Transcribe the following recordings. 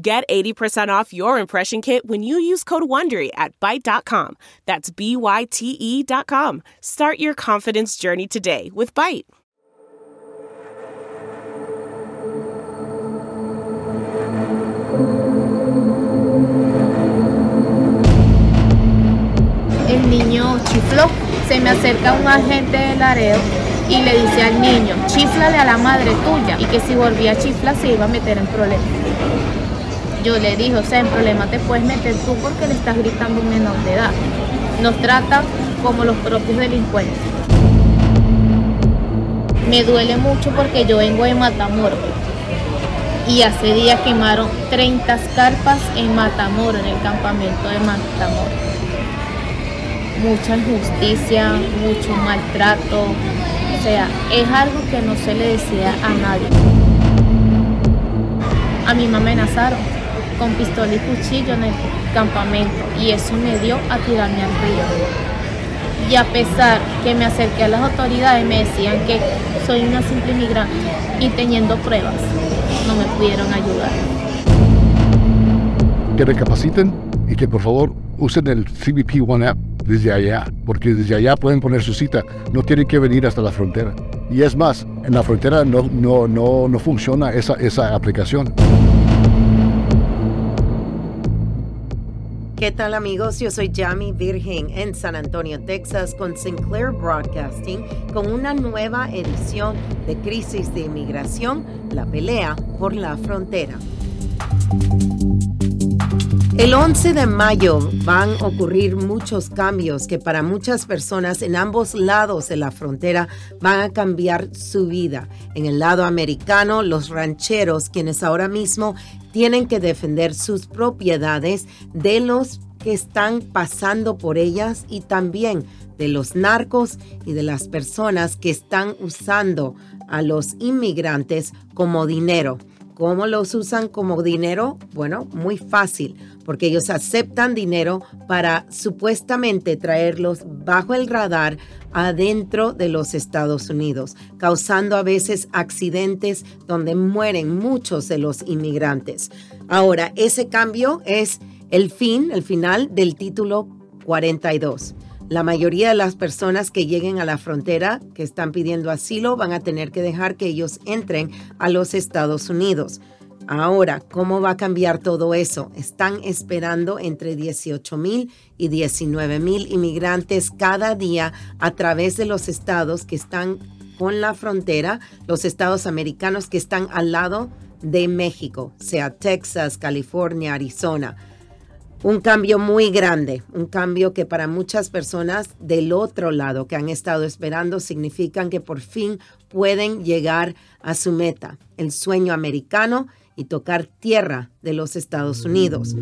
Get 80% off your impression kit when you use code WONDERY at Byte.com. That's B-Y-T-E dot com. Start your confidence journey today with Byte. El niño chifló. Se me acerca un agente de Laredo y le dice al niño, chiflale a la madre tuya y que si volvía a chiflar se iba a meter en problemas. Yo le dije, o sea, en problema te puedes meter tú porque le estás gritando un menor de edad. Nos tratan como los propios delincuentes. Me duele mucho porque yo vengo de Matamoros y hace días quemaron 30 carpas en Matamoros, en el campamento de Matamoros. Mucha injusticia, mucho maltrato, o sea, es algo que no se le decía a nadie. A mí me amenazaron con pistola y cuchillo en el campamento y eso me dio a tirarme al río. Y a pesar que me acerqué a las autoridades me decían que soy una simple inmigrante y teniendo pruebas no me pudieron ayudar. Que recapaciten y que por favor usen el CBP One App desde allá, porque desde allá pueden poner su cita, no tienen que venir hasta la frontera. Y es más, en la frontera no, no, no, no funciona esa, esa aplicación. ¿Qué tal amigos? Yo soy Jamie Virgen en San Antonio, Texas, con Sinclair Broadcasting, con una nueva edición de Crisis de Inmigración, la pelea por la frontera. El 11 de mayo van a ocurrir muchos cambios que para muchas personas en ambos lados de la frontera van a cambiar su vida. En el lado americano, los rancheros, quienes ahora mismo tienen que defender sus propiedades de los que están pasando por ellas y también de los narcos y de las personas que están usando a los inmigrantes como dinero. ¿Cómo los usan como dinero? Bueno, muy fácil, porque ellos aceptan dinero para supuestamente traerlos bajo el radar adentro de los Estados Unidos, causando a veces accidentes donde mueren muchos de los inmigrantes. Ahora, ese cambio es el fin, el final del título 42. La mayoría de las personas que lleguen a la frontera que están pidiendo asilo van a tener que dejar que ellos entren a los Estados Unidos. Ahora, ¿cómo va a cambiar todo eso? Están esperando entre 18 mil y 19 mil inmigrantes cada día a través de los estados que están con la frontera, los estados americanos que están al lado de México, sea Texas, California, Arizona un cambio muy grande, un cambio que para muchas personas del otro lado que han estado esperando significan que por fin pueden llegar a su meta, el sueño americano y tocar tierra de los Estados Unidos.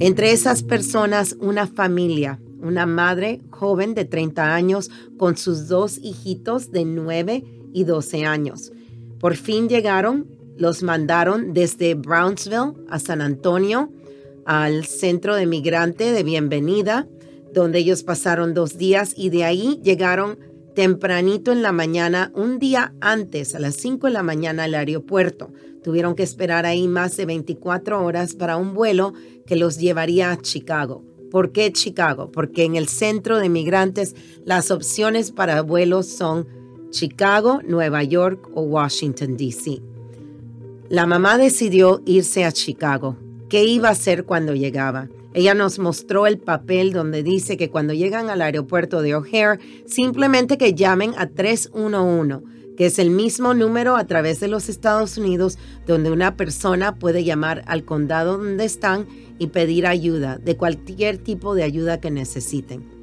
Entre esas personas, una familia, una madre joven de 30 años con sus dos hijitos de 9 y 12 años. Por fin llegaron, los mandaron desde Brownsville a San Antonio, al centro de migrante de bienvenida, donde ellos pasaron dos días y de ahí llegaron tempranito en la mañana, un día antes, a las 5 de la mañana al aeropuerto. Tuvieron que esperar ahí más de 24 horas para un vuelo que los llevaría a Chicago. ¿Por qué Chicago? Porque en el centro de migrantes las opciones para vuelos son Chicago, Nueva York o Washington, D.C. La mamá decidió irse a Chicago qué iba a hacer cuando llegaba. Ella nos mostró el papel donde dice que cuando llegan al aeropuerto de O'Hare, simplemente que llamen a 311, que es el mismo número a través de los Estados Unidos donde una persona puede llamar al condado donde están y pedir ayuda, de cualquier tipo de ayuda que necesiten.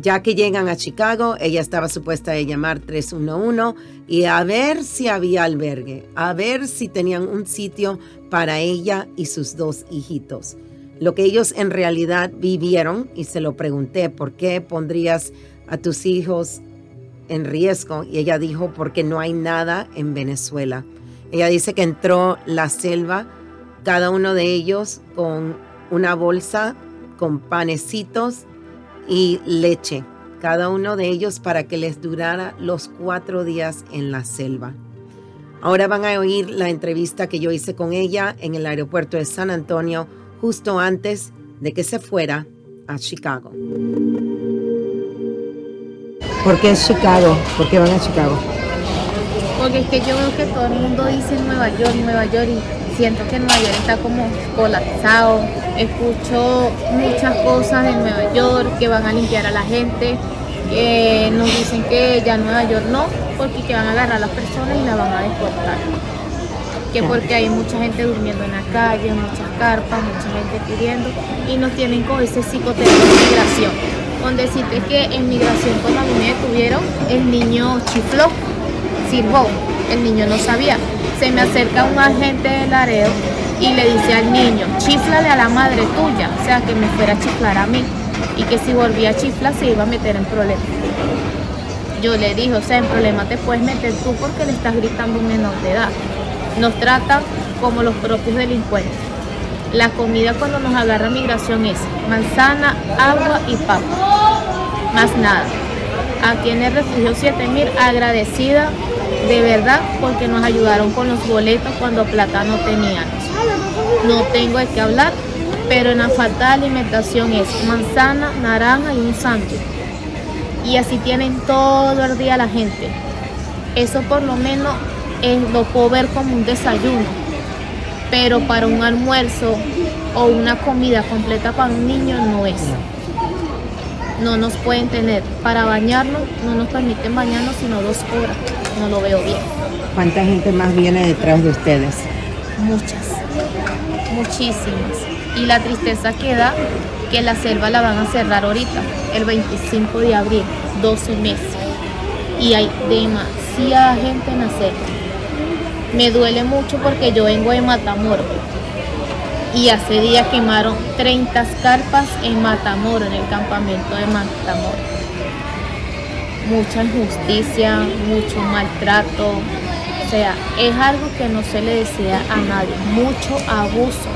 Ya que llegan a Chicago, ella estaba supuesta a llamar 311 y a ver si había albergue, a ver si tenían un sitio para ella y sus dos hijitos. Lo que ellos en realidad vivieron, y se lo pregunté, ¿por qué pondrías a tus hijos en riesgo? Y ella dijo, porque no hay nada en Venezuela. Ella dice que entró la selva, cada uno de ellos con una bolsa con panecitos y leche, cada uno de ellos para que les durara los cuatro días en la selva. Ahora van a oír la entrevista que yo hice con ella en el aeropuerto de San Antonio justo antes de que se fuera a Chicago. ¿Por qué Chicago? ¿Por qué van a Chicago? Porque es que yo veo que todo el mundo dice Nueva York, Nueva York siento que Nueva York está como colapsado. Escucho muchas cosas de Nueva York que van a limpiar a la gente. que nos dicen que ya Nueva York no, porque que van a agarrar a las personas y las van a deportar. Que porque hay mucha gente durmiendo en la calle, muchas carpas, mucha gente pidiendo y nos tienen con ese psicoterapia de migración. Donde decirte que en migración cuando a mí me detuvieron, el niño chifló sirvo. El niño no sabía. Se me acerca un agente de Laredo y le dice al niño, chiflale a la madre tuya, o sea, que me fuera a chiflar a mí y que si volvía a chiflar se iba a meter en problemas. Yo le dije, o sea, en problema te puedes meter tú porque le estás gritando un menor de edad. Nos tratan como los propios delincuentes. La comida cuando nos agarra migración es manzana, agua y papa. Más nada. Aquí en el refugio 7000 agradecida de verdad porque nos ayudaron con los boletos cuando plata no teníamos. No tengo de qué hablar, pero en la falta de alimentación es manzana, naranja y un sándwich. Y así tienen todo el día la gente. Eso por lo menos es, lo puedo ver como un desayuno, pero para un almuerzo o una comida completa para un niño no es. No nos pueden tener. Para bañarnos, no nos permiten bañarnos sino dos horas no lo veo bien. ¿Cuánta gente más viene detrás de ustedes? Muchas, muchísimas. Y la tristeza queda que la selva la van a cerrar ahorita, el 25 de abril, 12 meses. Y hay demasiada gente en la selva. Me duele mucho porque yo vengo de Matamoros y hace días quemaron 30 carpas en Matamoros, en el campamento de Matamoros mucha injusticia, mucho maltrato. O sea, es algo que no se le desea a nadie, mucho abuso.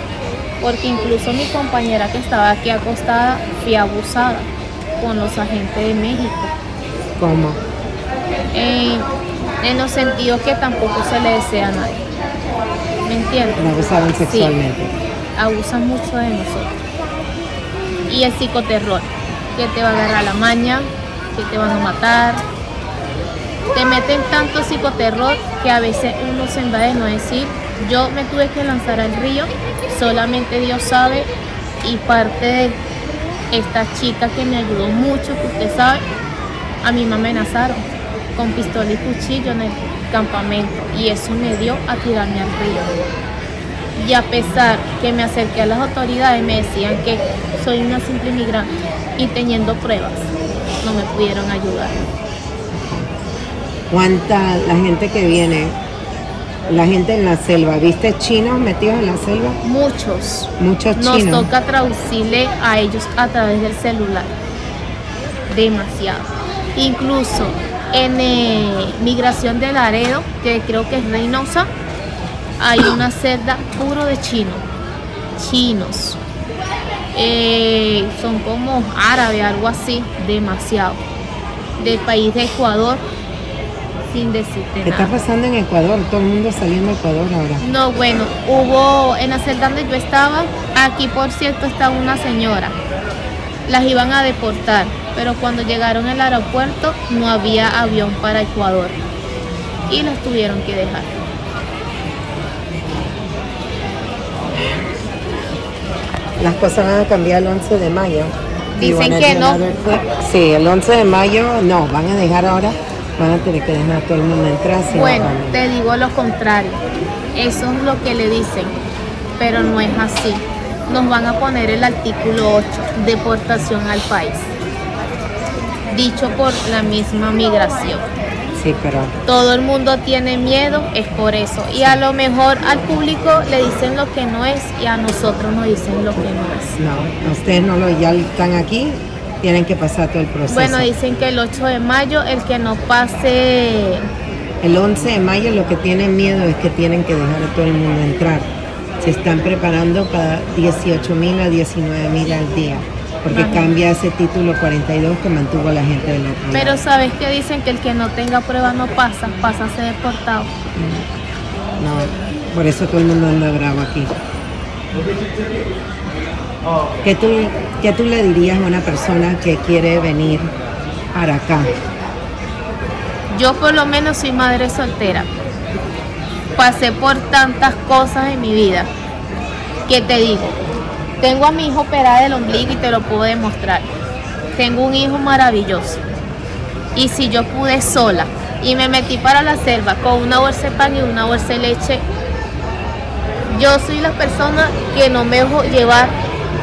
Porque incluso mi compañera que estaba aquí acostada fue abusada con los agentes de México. ¿Cómo? en los sentidos que tampoco se le desea a nadie. ¿Me entiendes? abusaban sexualmente. Abusan mucho de nosotros. Y el psicoterror, que te va a agarrar la maña, que te van a matar. Te meten tanto psicoterror que a veces uno se de no decir, yo me tuve que lanzar al río, solamente Dios sabe y parte de esta chica que me ayudó mucho, que usted sabe, a mí me amenazaron con pistola y cuchillo en el campamento y eso me dio a tirarme al río. Y a pesar que me acerqué a las autoridades, me decían que soy una simple inmigrante y teniendo pruebas no me pudieron ayudar. ¿Cuánta la gente que viene? La gente en la selva, ¿viste chinos metidos en la selva? Muchos. Muchos chinos. Nos toca traducirle a ellos a través del celular. Demasiado. Incluso en eh, Migración de Laredo, que creo que es Reynosa, hay una celda puro de chinos. Chinos. Eh, son como árabe, algo así, demasiado. Del país de Ecuador, sin decirte ¿Qué está pasando en Ecuador? Todo el mundo saliendo de Ecuador ahora. No, bueno, hubo en la celda donde yo estaba, aquí por cierto está una señora. Las iban a deportar, pero cuando llegaron al aeropuerto no había avión para Ecuador y las tuvieron que dejar. Las cosas van a cambiar el 11 de mayo. Dicen que no. Sí, el 11 de mayo no, van a dejar ahora, van a tener que dejar a todo el mundo entrar. bueno, te digo lo contrario, eso es lo que le dicen, pero no es así. Nos van a poner el artículo 8, deportación al país. dicho por la misma migración. Sí, pero... Todo el mundo tiene miedo, es por eso. Y a lo mejor al público le dicen lo que no es y a nosotros nos dicen lo que no es. No, ustedes no lo, ya están aquí, tienen que pasar todo el proceso. Bueno, dicen que el 8 de mayo, el que no pase... El 11 de mayo lo que tienen miedo es que tienen que dejar a todo el mundo entrar. Se están preparando para 18 mil a 19 mil al día porque cambia ese título 42 que mantuvo a la gente del otro Pero sabes que dicen que el que no tenga prueba no pasa, pasa a ser deportado. No, por eso todo el mundo anda bravo aquí. ¿Qué tú, ¿Qué tú le dirías a una persona que quiere venir para acá? Yo por lo menos soy madre soltera. Pasé por tantas cosas en mi vida que te digo, tengo a mi hijo operado del ombligo y te lo puedo demostrar. Tengo un hijo maravilloso. Y si yo pude sola y me metí para la selva con una bolsa de pan y una bolsa de leche, yo soy la persona que no me dejo llevar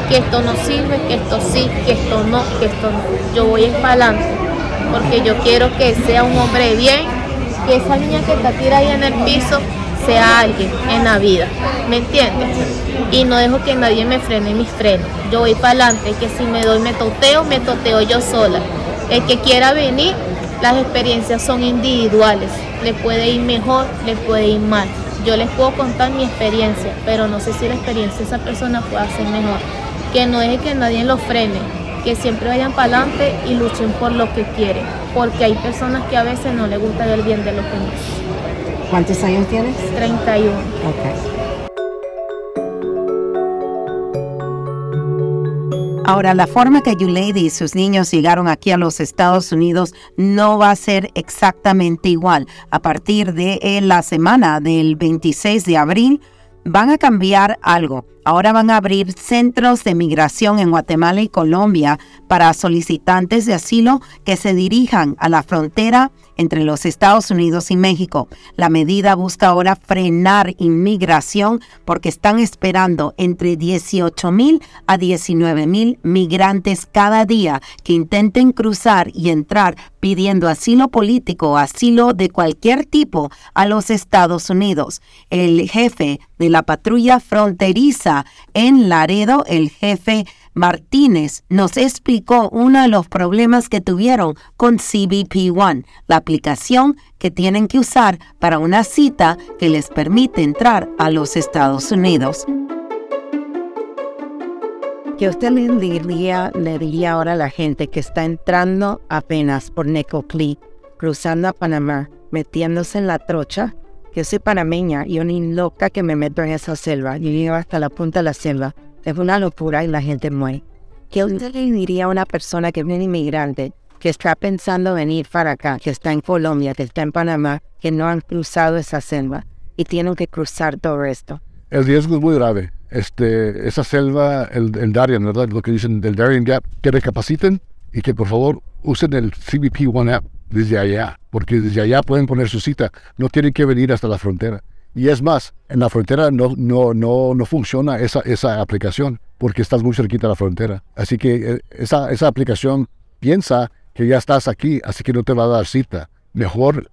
que esto no sirve, que esto sí, que esto no, que esto no. Yo voy para adelante porque yo quiero que sea un hombre bien, que esa niña que está tirada ahí en el piso sea alguien en la vida, ¿me entiendes? Y no dejo que nadie me frene mis frenos. Yo voy para adelante, que si me doy me toteo, me toteo yo sola. El que quiera venir, las experiencias son individuales. Le puede ir mejor, le puede ir mal. Yo les puedo contar mi experiencia, pero no sé si la experiencia de esa persona puede ser mejor. Que no deje que nadie los frene, que siempre vayan para adelante y luchen por lo que quieren, porque hay personas que a veces no les gusta ver bien de lo que no ¿Cuántos años tienes? 31. Ahora, la forma que Yulady y sus niños llegaron aquí a los Estados Unidos no va a ser exactamente igual. A partir de eh, la semana del 26 de abril, van a cambiar algo. Ahora van a abrir centros de migración en Guatemala y Colombia para solicitantes de asilo que se dirijan a la frontera entre los Estados Unidos y México. La medida busca ahora frenar inmigración porque están esperando entre 18 mil a 19 mil migrantes cada día que intenten cruzar y entrar pidiendo asilo político o asilo de cualquier tipo a los Estados Unidos. El jefe de la patrulla fronteriza en Laredo, el jefe Martínez nos explicó uno de los problemas que tuvieron con CBP One, la aplicación que tienen que usar para una cita que les permite entrar a los Estados Unidos. ¿Qué usted le diría, le diría ahora a la gente que está entrando apenas por Necoclí, cruzando a Panamá, metiéndose en la trocha? Que soy panameña y una loca que me meto en esa selva. Yo llego hasta la punta de la selva es una locura y la gente muere. ¿Qué usted le diría a una persona que es un inmigrante, que está pensando venir para acá, que está en Colombia, que está en Panamá, que no han cruzado esa selva y tienen que cruzar todo esto? El riesgo es muy grave. Este, esa selva, el, el Darien, ¿verdad? Lo que dicen del Darien Gap, que recapaciten y que por favor usen el CBP One App desde allá, porque desde allá pueden poner su cita, no tienen que venir hasta la frontera. Y es más, en la frontera no, no, no, no funciona esa, esa aplicación porque estás muy cerquita de la frontera. Así que eh, esa, esa aplicación piensa que ya estás aquí, así que no te va a dar cita. Mejor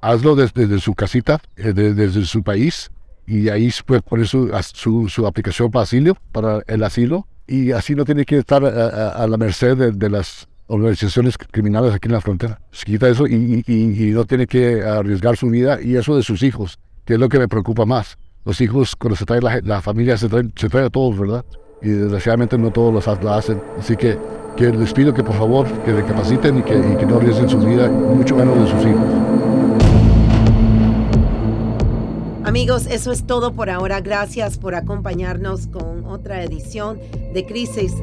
hazlo desde, su casita, eh, desde, su país, y ahí puedes poner su, su, su, aplicación para asilo, para el asilo, y así no tiene que estar a, la merced de, las organizaciones criminales aquí en la frontera. Se quita eso y, no tiene que arriesgar su vida y eso de sus hijos que es lo que me preocupa más. Los hijos, cuando se trae la, familia, se trae, se trae a todos, ¿verdad? Y desgraciadamente no todos los lo hacen. Así que, que les pido que por favor que recapaciten y que, y que no arriesguen su vida, mucho menos de sus hijos. Amigos, eso es todo por ahora. Gracias por acompañarnos con otra edición de Crisis.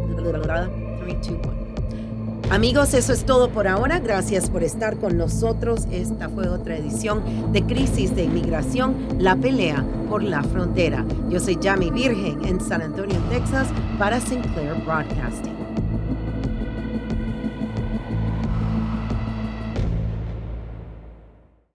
3, 2, Amigos, eso es todo por ahora. Gracias por estar con nosotros. Esta fue otra edición de Crisis de Inmigración, la pelea por la frontera. Yo soy Yami Virgen en San Antonio, Texas, para Sinclair Broadcasting.